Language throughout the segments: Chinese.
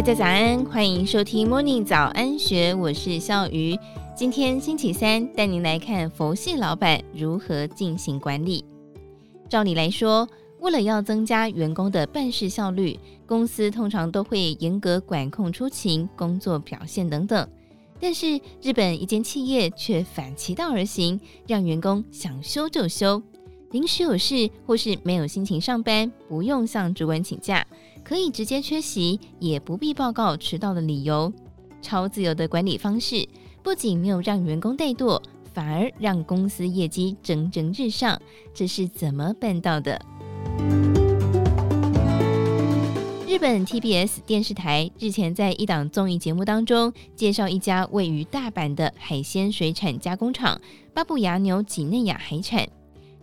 大家早安，欢迎收听 Morning 早安学，我是笑鱼。今天星期三，带您来看佛系老板如何进行管理。照理来说，为了要增加员工的办事效率，公司通常都会严格管控出勤、工作表现等等。但是日本一间企业却反其道而行，让员工想休就休，临时有事或是没有心情上班，不用向主管请假。可以直接缺席，也不必报告迟到的理由。超自由的管理方式，不仅没有让员工怠惰，反而让公司业绩蒸蒸日上。这是怎么办到的？日本 TBS 电视台日前在一档综艺节目当中，介绍一家位于大阪的海鲜水产加工厂——巴布亚牛几内亚海产。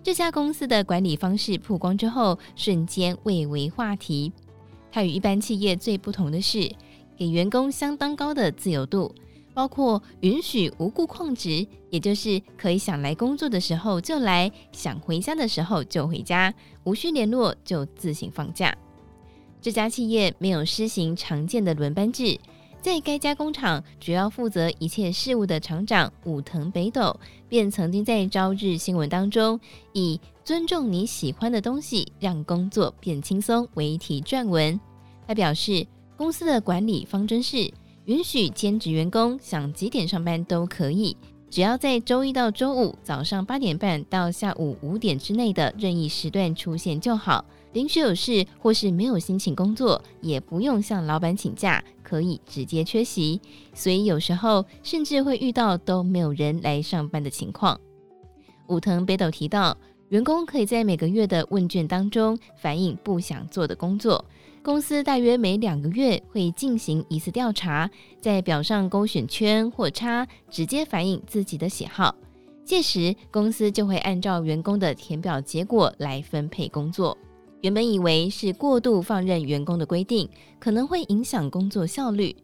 这家公司的管理方式曝光之后，瞬间蔚为话题。它与一般企业最不同的是，给员工相当高的自由度，包括允许无故旷职，也就是可以想来工作的时候就来，想回家的时候就回家，无需联络就自行放假。这家企业没有施行常见的轮班制，在该加工厂主要负责一切事务的厂长武藤北斗，便曾经在朝日新闻当中以“尊重你喜欢的东西，让工作变轻松”为题撰文。他表示，公司的管理方针是允许兼职员工想几点上班都可以，只要在周一到周五早上八点半到下午五点之内的任意时段出现就好。临时有事或是没有心情工作，也不用向老板请假，可以直接缺席。所以有时候甚至会遇到都没有人来上班的情况。武藤北斗提到，员工可以在每个月的问卷当中反映不想做的工作。公司大约每两个月会进行一次调查，在表上勾选圈或叉，直接反映自己的喜好。届时，公司就会按照员工的填表结果来分配工作。原本以为是过度放任员工的规定，可能会影响工作效率，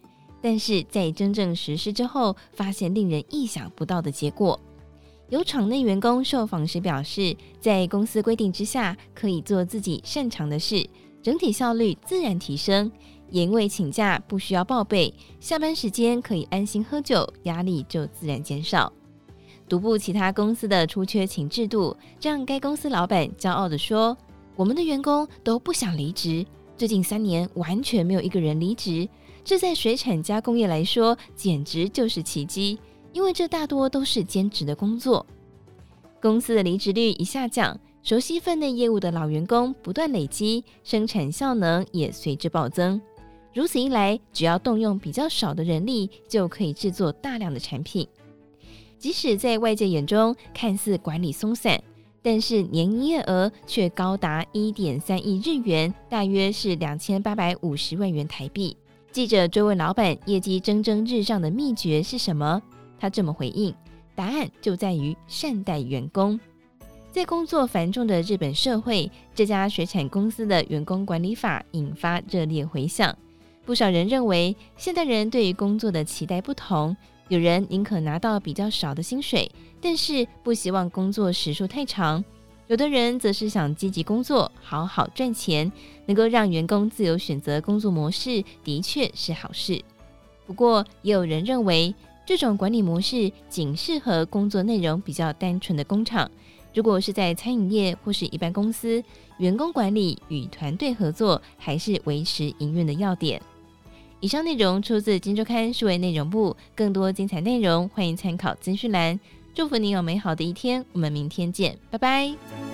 但是在真正实施之后，发现令人意想不到的结果。有厂内员工受访时表示，在公司规定之下，可以做自己擅长的事。整体效率自然提升，也因为请假不需要报备，下班时间可以安心喝酒，压力就自然减少。独步其他公司的出缺勤制度，让该公司老板骄傲地说：“我们的员工都不想离职，最近三年完全没有一个人离职，这在水产加工业来说简直就是奇迹，因为这大多都是兼职的工作。公司的离职率一下降。”熟悉分内业务的老员工不断累积，生产效能也随之暴增。如此一来，只要动用比较少的人力，就可以制作大量的产品。即使在外界眼中看似管理松散，但是年营业额却高达一点三亿日元，大约是两千八百五十万元台币。记者追问老板，业绩蒸蒸日上的秘诀是什么？他这么回应：答案就在于善待员工。在工作繁重的日本社会，这家水产公司的员工管理法引发热烈回响。不少人认为，现代人对于工作的期待不同，有人宁可拿到比较少的薪水，但是不希望工作时数太长；有的人则是想积极工作，好好赚钱，能够让员工自由选择工作模式，的确是好事。不过，也有人认为，这种管理模式仅适合工作内容比较单纯的工厂。如果是在餐饮业或是一般公司，员工管理与团队合作还是维持营运的要点。以上内容出自《金周刊》数位内容部，更多精彩内容欢迎参考资讯栏。祝福你有美好的一天，我们明天见，拜拜。